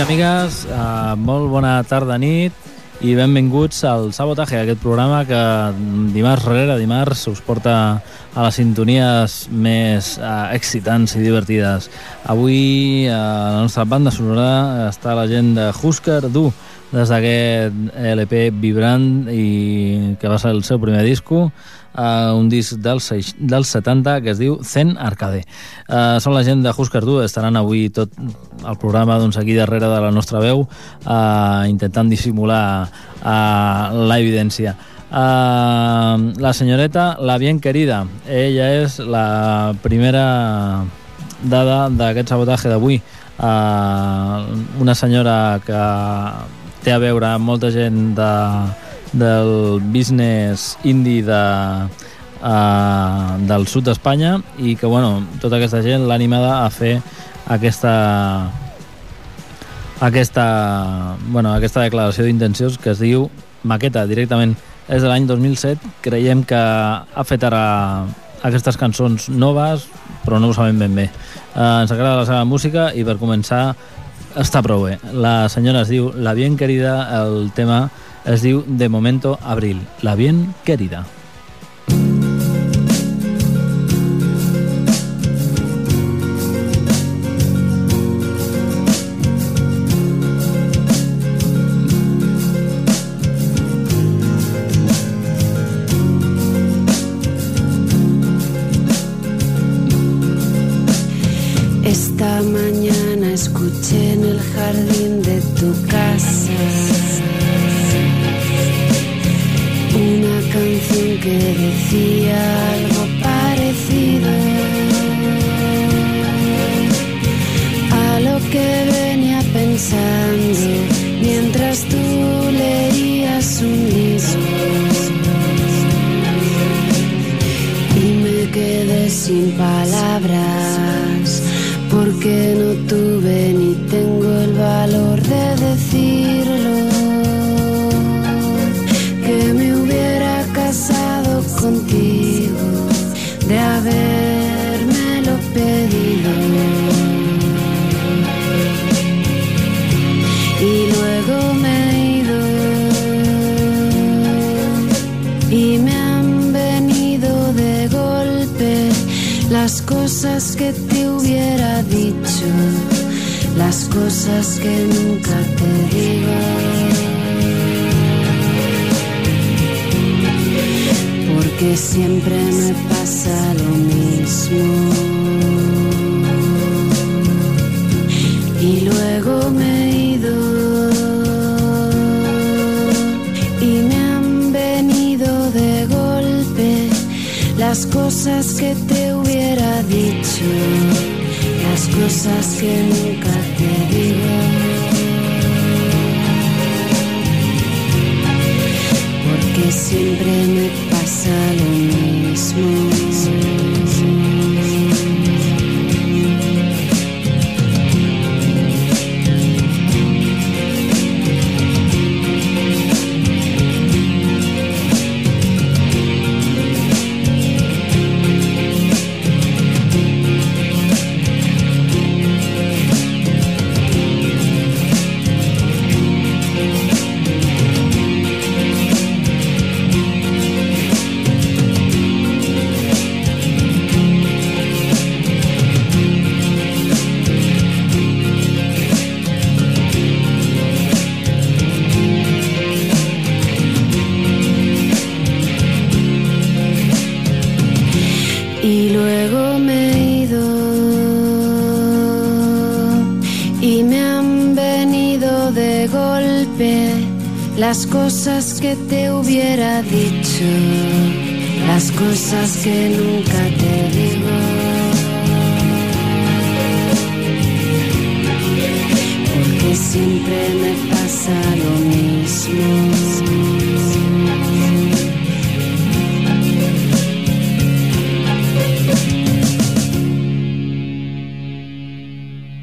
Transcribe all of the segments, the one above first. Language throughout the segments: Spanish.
I amigues, uh, molt bona tarda nit i benvinguts al Sabotaje, aquest programa que dimarts rere dimarts us porta a les sintonies més uh, excitants i divertides. Avui uh, a la nostra banda sonora està la gent de Husker Du, des d'aquest LP vibrant i que va ser el seu primer disco uh, un disc dels, dels 70 que es diu Zen Arcade. Uh, són la gent de Husker Du, estaran avui tot el programa doncs, aquí darrere de la nostra veu uh, intentant dissimular uh, la evidència. Uh, la senyoreta La Bien Querida, ella és la primera dada d'aquest sabotatge d'avui. Uh, una senyora que té a veure amb molta gent de, del business indie de, uh, del sud d'Espanya i que bueno, tota aquesta gent l'ha animada a fer aquesta aquesta, bueno, aquesta declaració d'intencions que es diu maqueta directament. És de l'any 2007 creiem que ha fet ara aquestes cançons noves però no ho sabem ben bé. Uh, ens agrada la seva música i per començar està prou bé. La senyora es diu La Bien Querida el tema es De Momento Abril, la bien querida. Esta mañana escuché en el jardín de tu casa que decía algo parecido. A lo que venía pensando mientras tú leías un libro. Y me quedé sin palabras porque no tuve ni cosas que te hubiera dicho, las cosas que nunca te digo. que siempre me pasa lo mismo. Y luego me las cosas que te hubiera dicho, las cosas que nunca te digo. Porque siempre me pasa lo mismo. Las cosas que te hubiera dicho, las cosas que nunca te digo. Porque siempre me pasa lo mismo.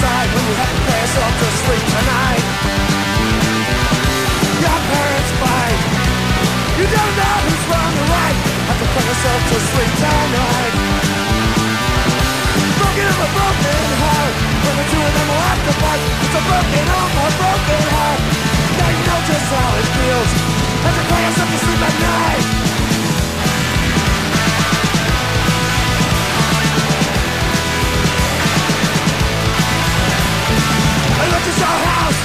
Inside when you have to pay yourself to sleep tonight. Your parents fight. You don't know who's wrong or right. Have to put yourself to sleep tonight. Broken of a broken heart. When the two of them will have to fight. It's a broken home, a broken heart. Now you know just how it feels. Have to cry yourself to sleep at night. Looked at your house.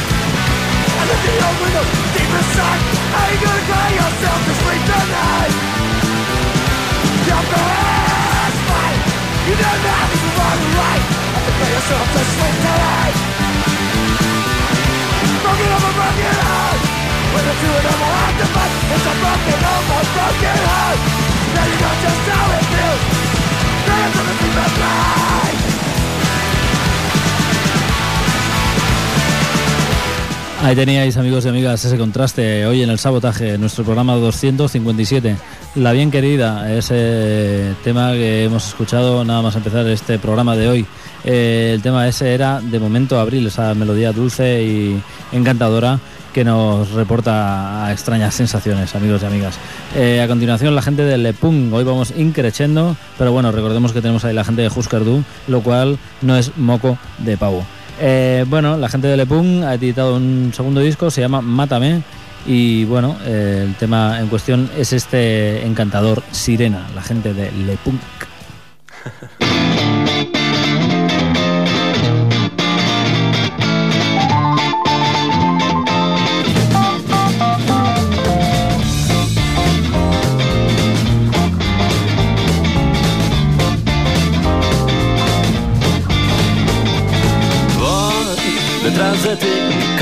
I looked at your windows deep inside. How you gonna cry yourself to sleep tonight? Your best fight. You don't know if it's wrong or right. Have to cry yourself to sleep tonight. Broken a broken heart. When the two of them will have to fight, it's a broken a broken heart. Now you know just how it feels. Cry yourself to sleep at night. Ahí teníais, amigos y amigas, ese contraste hoy en el sabotaje, nuestro programa 257. La bien querida, ese tema que hemos escuchado nada más empezar este programa de hoy. Eh, el tema ese era de momento Abril, esa melodía dulce y encantadora que nos reporta a extrañas sensaciones, amigos y amigas. Eh, a continuación, la gente de Le Pung. Hoy vamos increchendo, pero bueno, recordemos que tenemos ahí la gente de Husker Du, lo cual no es moco de pavo. Eh, bueno, la gente de Lepung ha editado un segundo disco, se llama Mátame. Y bueno, eh, el tema en cuestión es este encantador Sirena, la gente de Lepunk.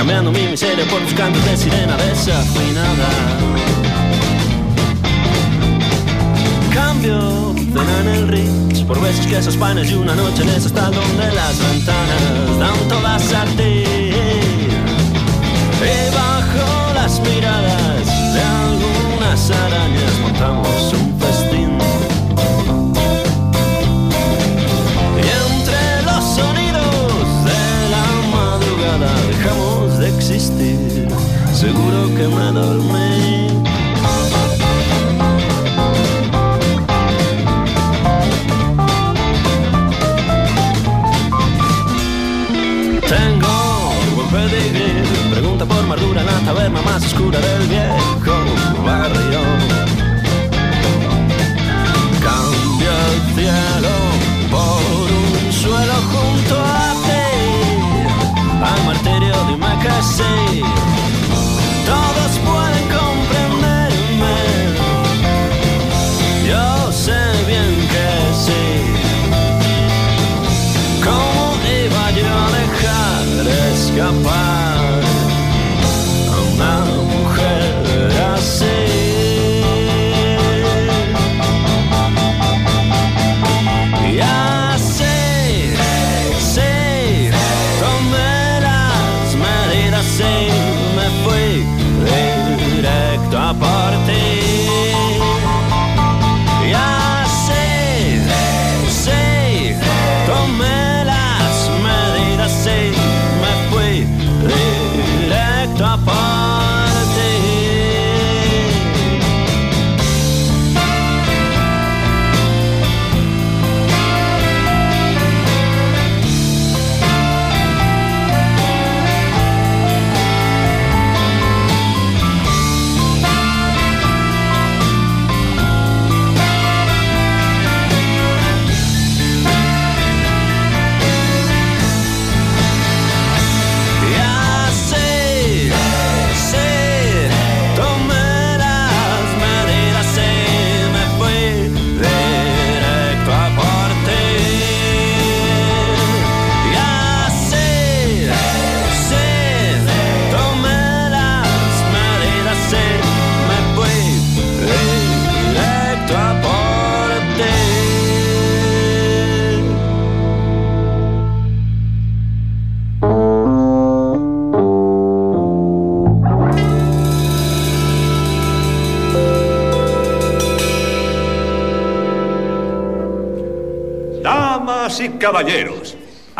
cambiando mi miseria por tus cantos de sirena desafinada. Cambio en el Ritz por besos, quesos, panes y una noche en ese donde las ventanas dan todas a ti. Y bajo las miradas de algunas arañas montamos un Seguro que me dormí. Tengo buen pedigrí, pregunta por Mardura en la taberna más oscura del viejo barrio.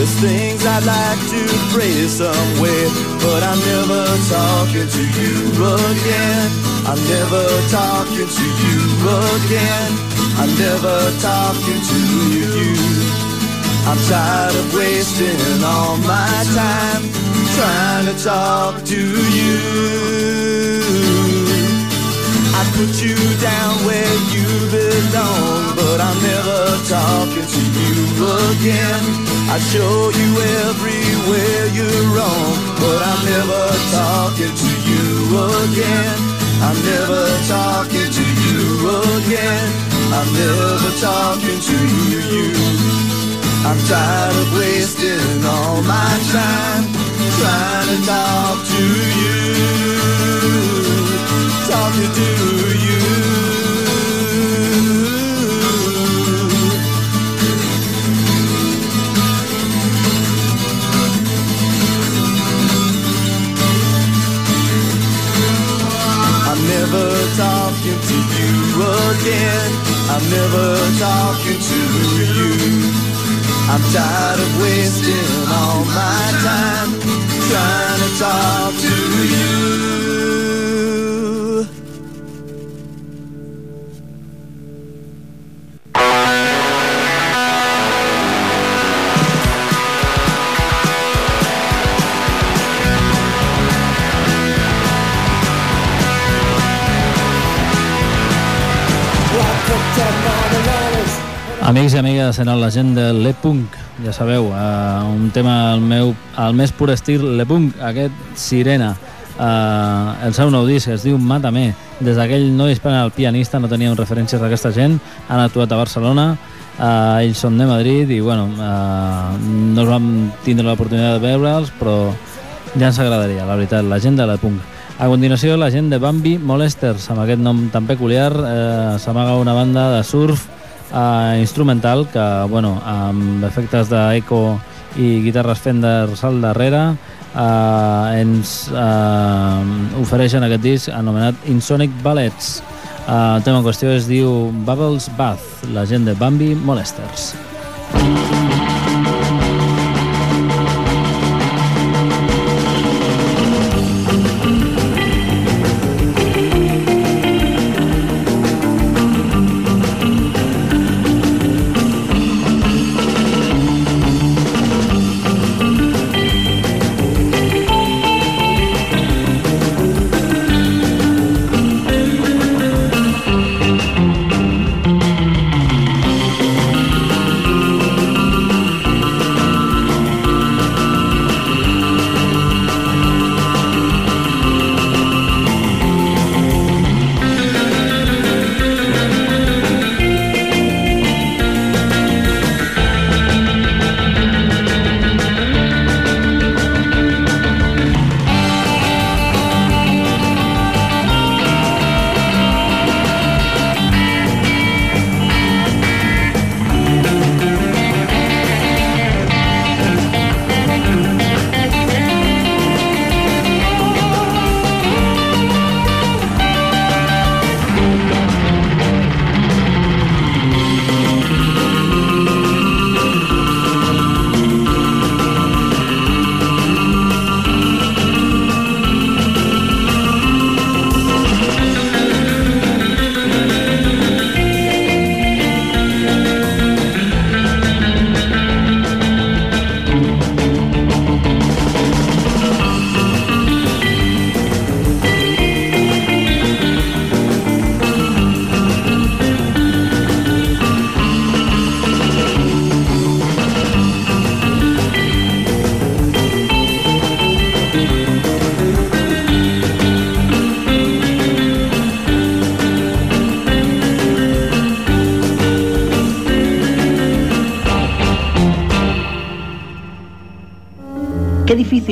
There's things I'd like to pray phrase somewhere, but I'm never talking to you again. I'm never talking to you again. I'm never talking to you. I'm tired of wasting all my time trying to talk to you. I put you down where you belong, but I'm never talking to you again. I show you everywhere you're wrong, but I'm never talking to you again. I'm never talking to you again. I'm never talking to you. I'm tired of wasting all my time trying to talk to you talking to you. I'm never talking to you again. I'm never talking to you. I'm tired of wasting all my time trying to talk to you. Amics i amigues, en la gent de l'E-Punk, ja sabeu, uh, un tema al, meu, al més pur estil l'E-Punk, aquest Sirena. Uh, el seu nou disc es diu Mátame. Des d'aquell no dispara el pianista, no teníem referències d'aquesta gent, han actuat a Barcelona, uh, ells són de Madrid i bueno, uh, no vam tindre l'oportunitat de veure'ls, però ja ens agradaria, la veritat, la gent de l'E-Punk. A continuació, la gent de Bambi Molesters, amb aquest nom tan peculiar, eh, s'amaga una banda de surf eh, instrumental que, bueno, amb efectes d'eco i guitarres Fender al darrere eh, ens eh, ofereixen aquest disc anomenat Insonic Ballets. Eh, el tema en qüestió es diu Bubbles Bath, la gent de Bambi Molesters. Thank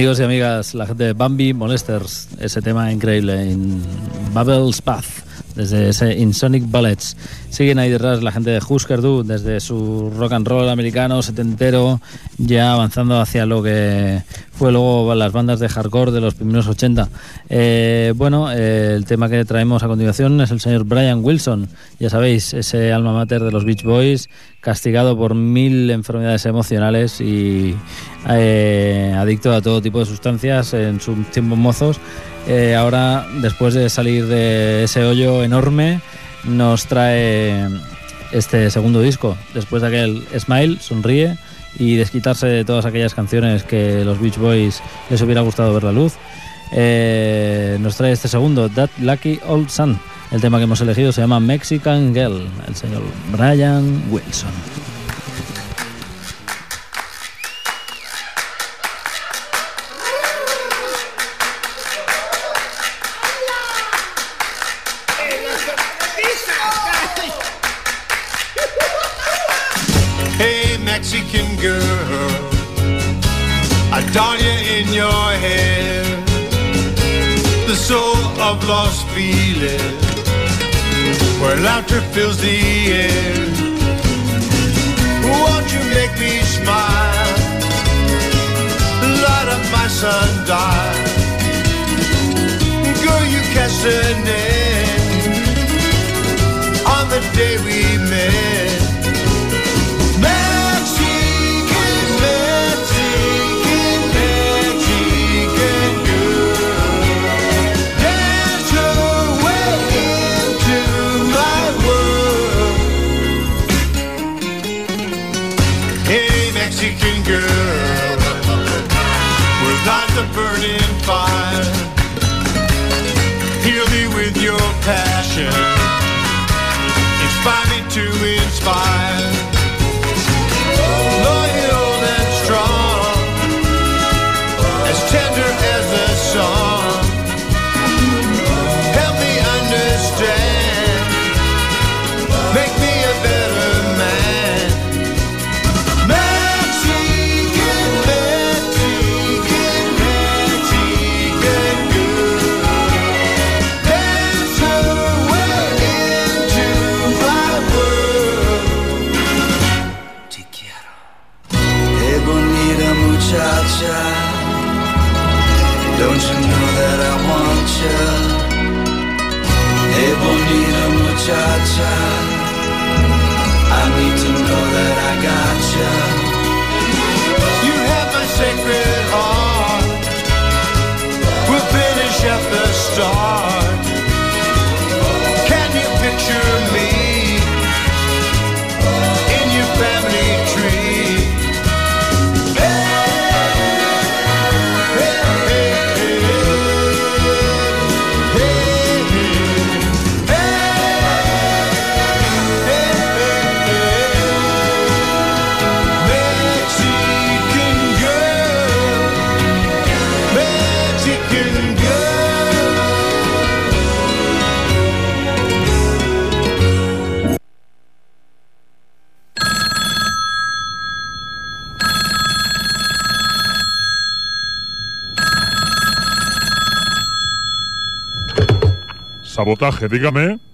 Amigos y amigas, la gente de Bambi Molesters, ese tema increíble en Bubbles Path, desde ese Insonic Ballets. Siguen ahí detrás la gente de Husker Du, desde su rock and roll americano, setentero, ya avanzando hacia lo que fue luego las bandas de hardcore de los primeros 80. Eh, bueno, eh, el tema que traemos a continuación es el señor Brian Wilson, ya sabéis, ese alma mater de los Beach Boys, castigado por mil enfermedades emocionales y eh, adicto a todo tipo de sustancias en sus tiempos mozos. Ahora, después de salir de ese hoyo enorme, nos trae este segundo disco. Después de aquel Smile, sonríe y desquitarse de todas aquellas canciones que los Beach Boys les hubiera gustado ver la luz. Eh, nos trae este segundo, That Lucky Old Sun. El tema que hemos elegido se llama Mexican Girl, el señor Brian Wilson. Fills the Sabotaje, dígame.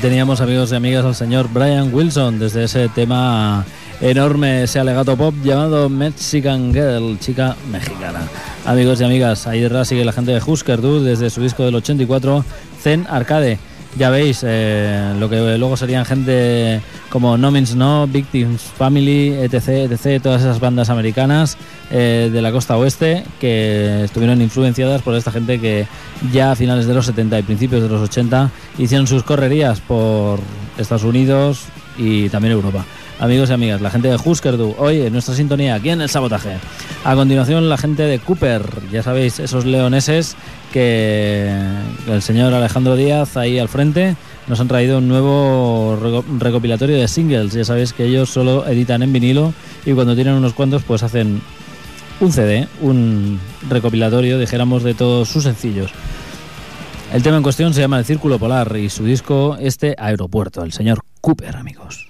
Teníamos, amigos y amigas, al señor Brian Wilson desde ese tema enorme, ese alegato pop llamado Mexican Girl, chica mexicana. Amigos y amigas, ahí detrás sigue la gente de Husker Du desde su disco del 84, Zen Arcade. Ya veis, eh, lo que luego serían gente como No Means No, Victims Family, etc., etc., todas esas bandas americanas eh, de la costa oeste que estuvieron influenciadas por esta gente que ya a finales de los 70 y principios de los 80 hicieron sus correrías por Estados Unidos y también Europa. Amigos y amigas, la gente de Husker Du, hoy en nuestra sintonía, aquí en el sabotaje. A continuación, la gente de Cooper, ya sabéis, esos leoneses que el señor Alejandro Díaz ahí al frente nos han traído un nuevo reco- recopilatorio de singles. Ya sabéis que ellos solo editan en vinilo y cuando tienen unos cuantos, pues hacen un CD, un recopilatorio, dijéramos, de todos sus sencillos. El tema en cuestión se llama El Círculo Polar y su disco, este Aeropuerto, el señor Cooper, amigos.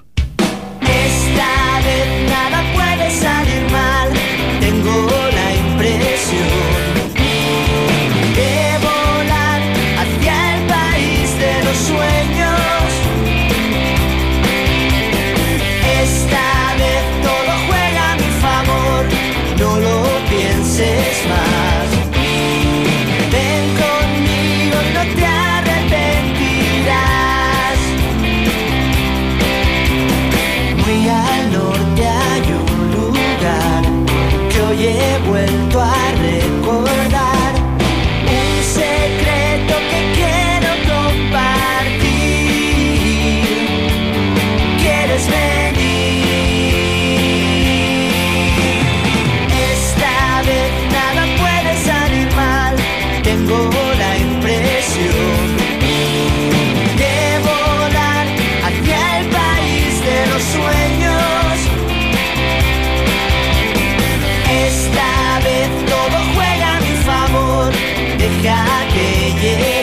yeah, yeah.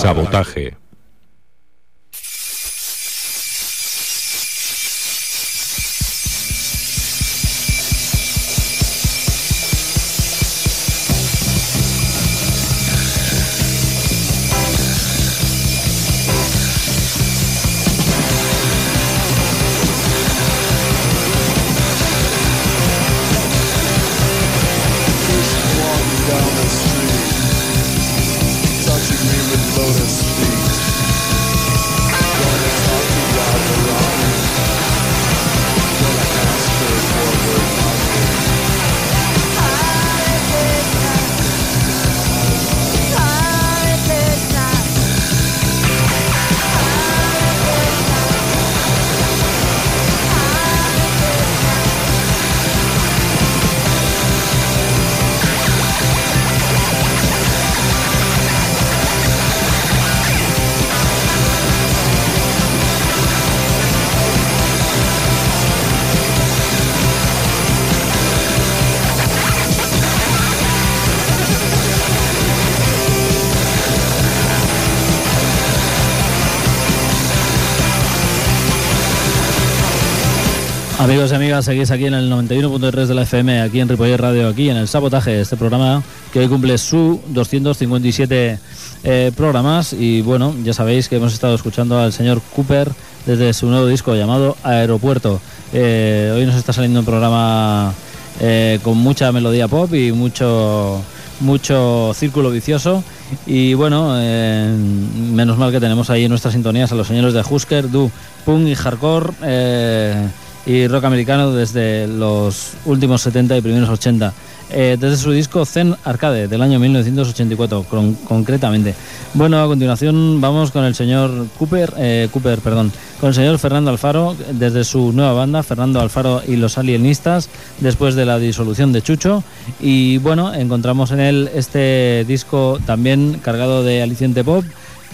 Sabotaje. Amigos y amigas, seguís aquí en el 91.3 de la FM, aquí en Ripollet Radio, aquí en el Sabotaje, este programa que hoy cumple su 257 eh, programas y bueno, ya sabéis que hemos estado escuchando al señor Cooper desde su nuevo disco llamado Aeropuerto. Eh, hoy nos está saliendo un programa eh, con mucha melodía pop y mucho mucho círculo vicioso y bueno, eh, menos mal que tenemos ahí en nuestras sintonías a los señores de Husker, Du, Punk y Hardcore eh, y rock americano desde los últimos 70 y primeros 80. eh, desde su disco Zen Arcade del año 1984, con- concretamente. Bueno, a continuación vamos con el señor Cooper, eh, Cooper, perdón, con el señor Fernando Alfaro, desde su nueva banda, Fernando Alfaro y los Alienistas, después de la disolución de Chucho. Y bueno, encontramos en él este disco también cargado de aliciente pop,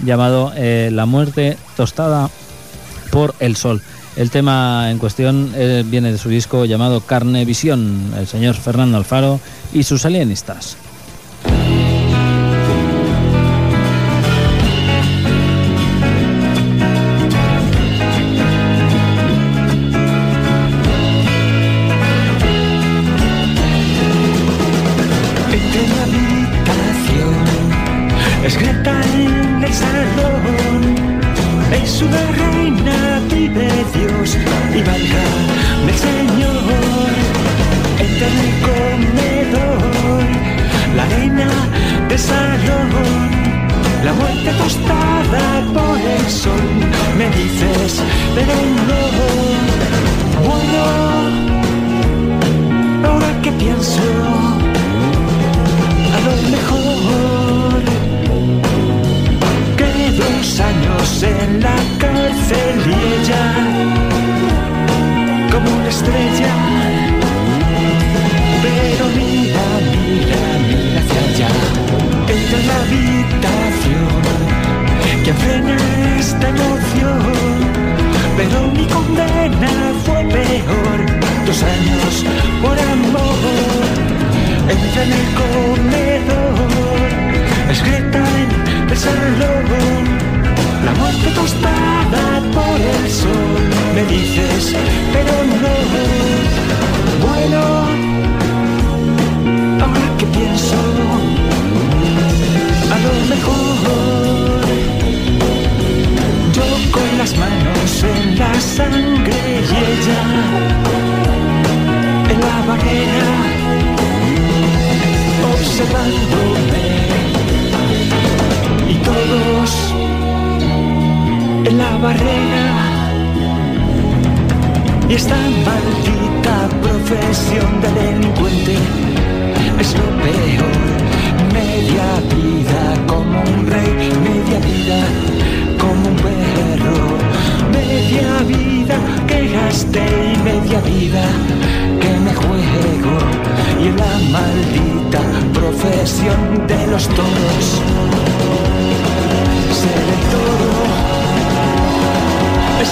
llamado eh, La muerte tostada por el sol. El tema en cuestión eh, viene de su disco llamado Carne Visión, el señor Fernando Alfaro y sus alienistas.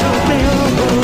Lo peor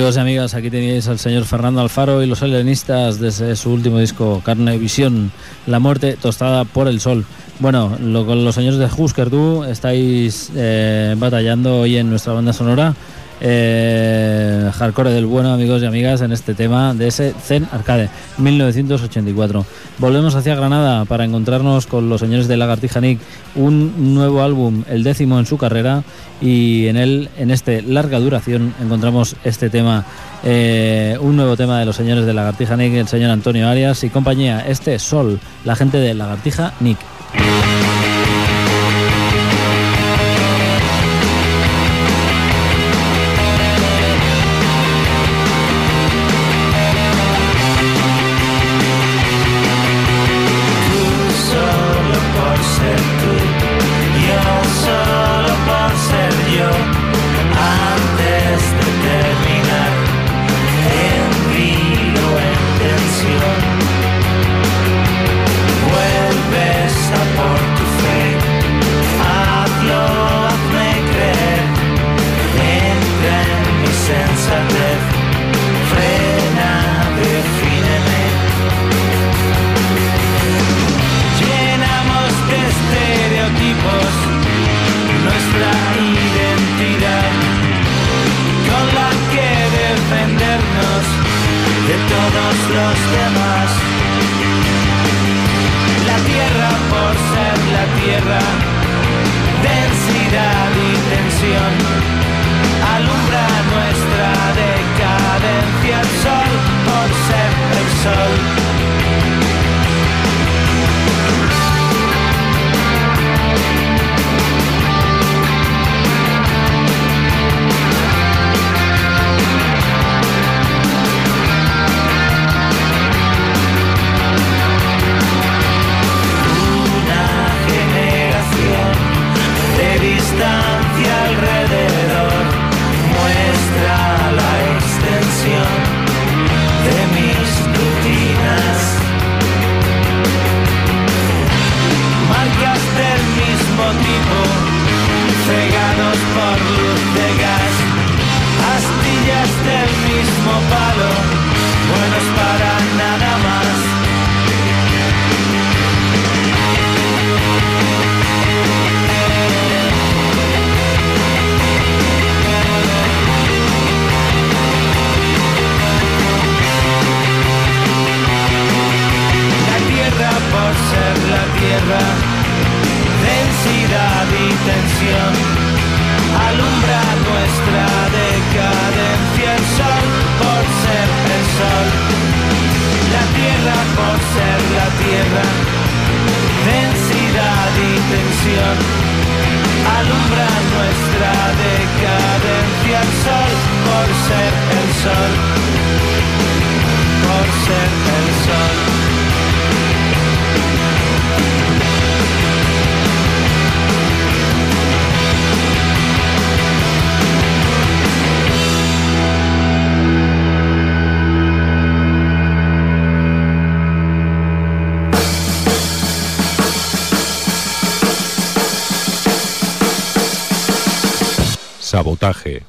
Amigos y amigas, aquí tenéis al señor Fernando Alfaro y los alienistas desde su último disco, Carne Visión, La muerte tostada por el sol. Bueno, lo, con los señores de Husker Du estáis eh, batallando hoy en nuestra banda sonora. Eh, hardcore del bueno, amigos y amigas, en este tema de ese Zen Arcade 1984. Volvemos hacia Granada para encontrarnos con los señores de Lagartija Nick, un nuevo álbum, el décimo en su carrera, y en él, en este larga duración, encontramos este tema, eh, un nuevo tema de los señores de Lagartija Nick, el señor Antonio Arias y compañía, este Sol, la gente de Lagartija Nick. Sabotaje.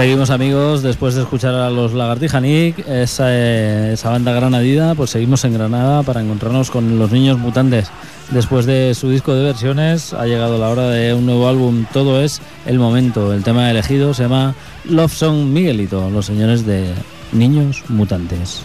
Seguimos amigos, después de escuchar a los Lagartija Nick, esa, eh, esa banda granadina, pues seguimos en Granada para encontrarnos con los niños mutantes. Después de su disco de versiones ha llegado la hora de un nuevo álbum, todo es el momento. El tema elegido se llama Love Song Miguelito, los señores de Niños Mutantes.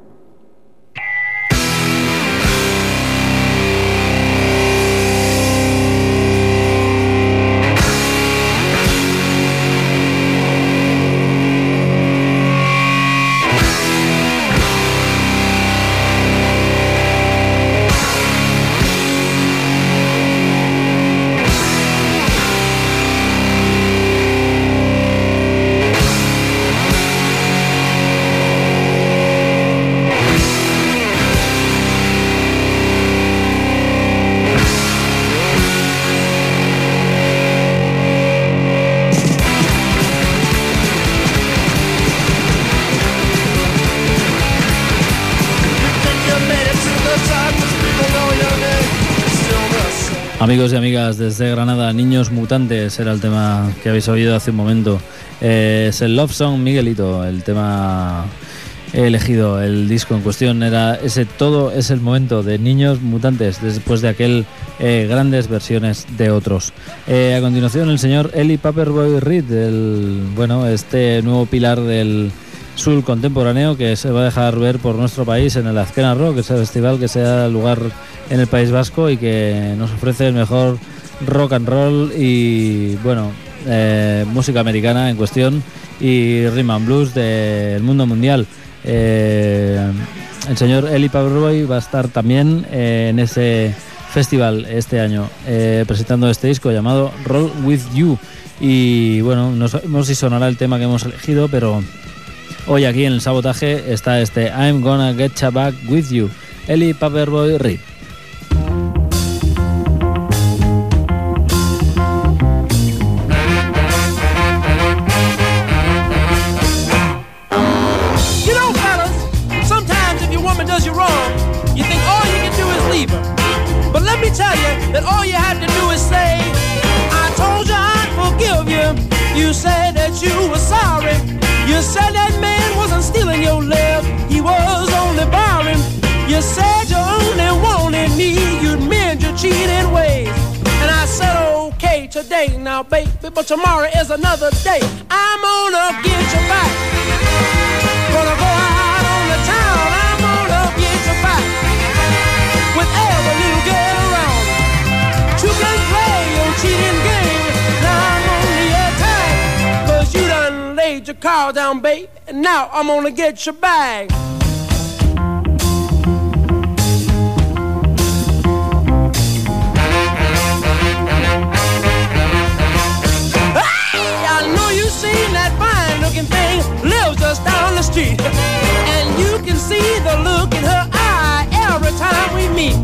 Amigos y amigas desde Granada, Niños Mutantes era el tema que habéis oído hace un momento. Eh, es el Love Song Miguelito, el tema elegido. El disco en cuestión era ese Todo es el momento de Niños Mutantes, después de aquel eh, grandes versiones de otros. Eh, a continuación, el señor Eli Paperboy Reed, el, bueno, este nuevo pilar del Sul contemporáneo que se va a dejar ver por nuestro país en el Azkena Rock, ese festival que se da lugar en el País Vasco y que nos ofrece el mejor rock and roll y bueno eh, música americana en cuestión y rhythm and blues del mundo mundial. Eh, el señor Eli Paperboy va a estar también eh, en ese festival este año eh, presentando este disco llamado Roll With You y bueno, no sabemos si sonará el tema que hemos elegido, pero hoy aquí en el sabotaje está este I'm Gonna Get Ya Back With You, Eli Paperboy Reed. Now, baby, but tomorrow is another day. I'm gonna get you back. Gonna go out on the town, I'm gonna get you back. With every little girl around. You can play your cheating game. Now I'm on the attack. Cause you done laid your car down, babe. And now I'm gonna get your bag. Looking thing lives just down the street. And you can see the look in her eye every time we meet.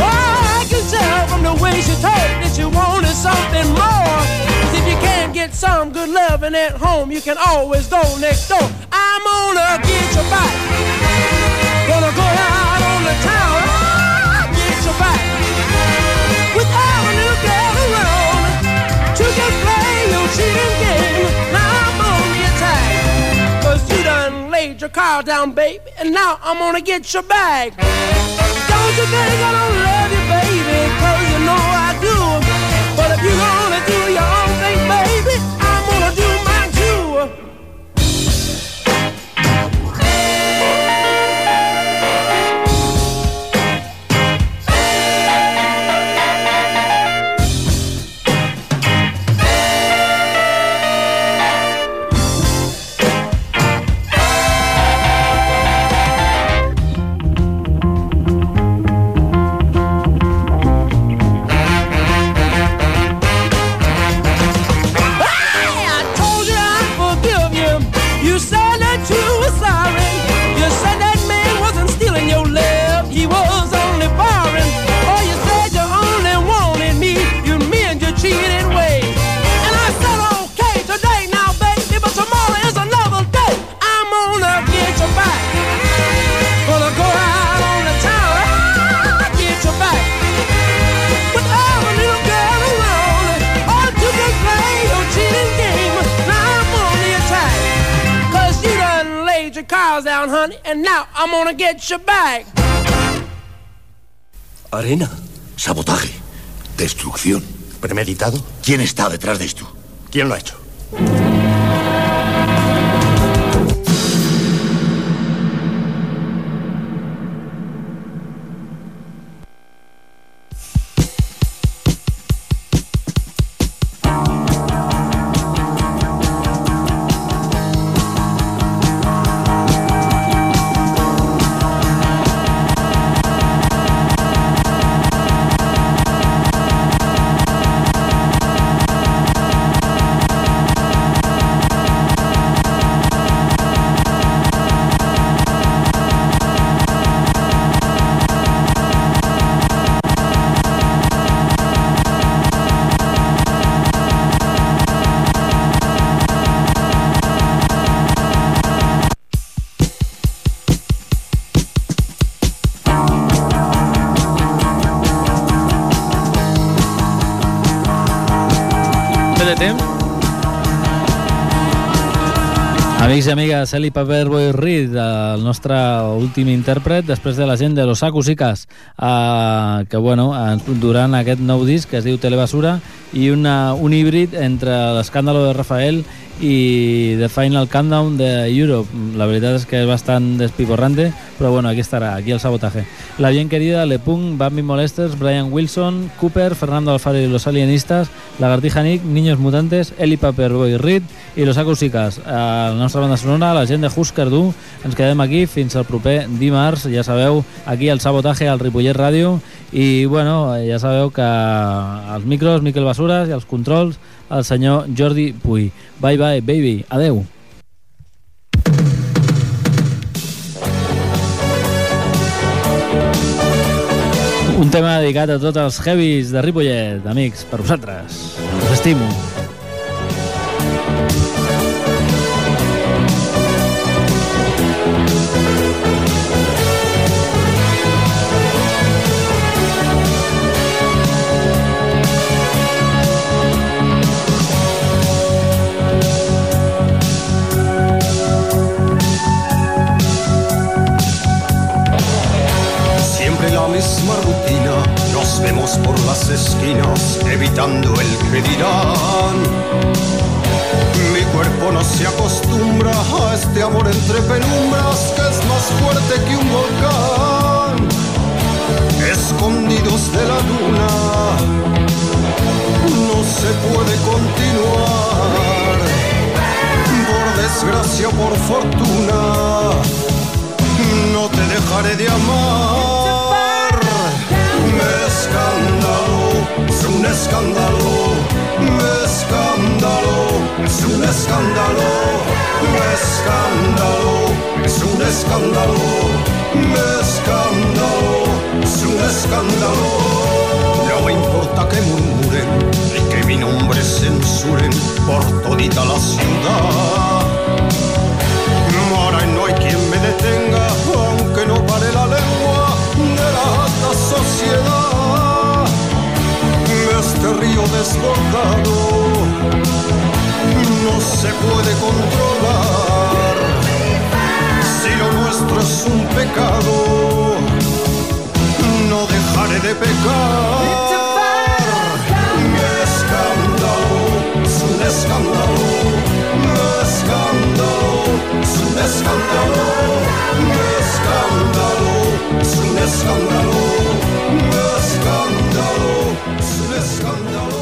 Oh, I can tell from the way she talk that she wanted something more. 'Cause if you can't get some good loving at home, you can always go next door. I'm gonna get you back. Gonna go out on the town. ah, Get you back. With every little girl around. You can play your cheating laid your car down, baby. And now I'm gonna get your bag. Don't you think I don't love you, baby? Cause you know I do. But if you're gonna do your own I'm gonna get you back. Arena. Sabotaje. Destrucción. ¿Premeditado? ¿Quién está detrás de esto? ¿Quién lo ha hecho? Amics i amigues, Eli Paperboy Reed, el nostre últim intèrpret, després de la gent de Los Acusicas, eh, que bueno, ens duran aquest nou disc que es diu Telebasura i una, un híbrid entre l'escàndalo de Rafael The Final Countdown de Europe. La veritat és que és bastant despiporrante, però bueno, aquí estarà, aquí el sabotaje. La bien querida, Le Punk, Bambi Molesters, Brian Wilson, Cooper, Fernando Alfaro y los Alienistas, Lagartija Nick, Niños Mutantes, Eli Paperboy Reed i Los Acúsicas. A la nostra banda sonora, la gent de Husker Du. Ens quedem aquí fins al proper dimarts, ja sabeu, aquí al sabotaje al Ripollet Ràdio i bueno, ja sabeu que els micros, Miquel Basures i els controls, el senyor Jordi Puy. Bye bye, baby. Adeu. Un tema dedicat a tots els heavies de Ripollet, amics, per vosaltres. Us estimo. Nos vemos por las esquinas, evitando el que dirán. Mi cuerpo no se acostumbra a este amor entre penumbras que es más fuerte que un volcán. Escondidos de la luna, no se puede continuar. Por desgracia por fortuna, no te dejaré de amar. Es un escándalo, escándalo, es un escándalo, escándalo, es un escándalo, escándalo, es un escándalo. No me importa que murmuren y que mi nombre censuren por todita la ciudad. Ahora no hay quien me detenga, aunque no pare la lengua de la alta sociedad río desbordado no se puede controlar. Si lo nuestro es un pecado, no dejaré de pecar. Mi escándalo es un escándalo, mi escándalo es un escándalo, mi escándalo es un escándalo. ダロスレスカンダロ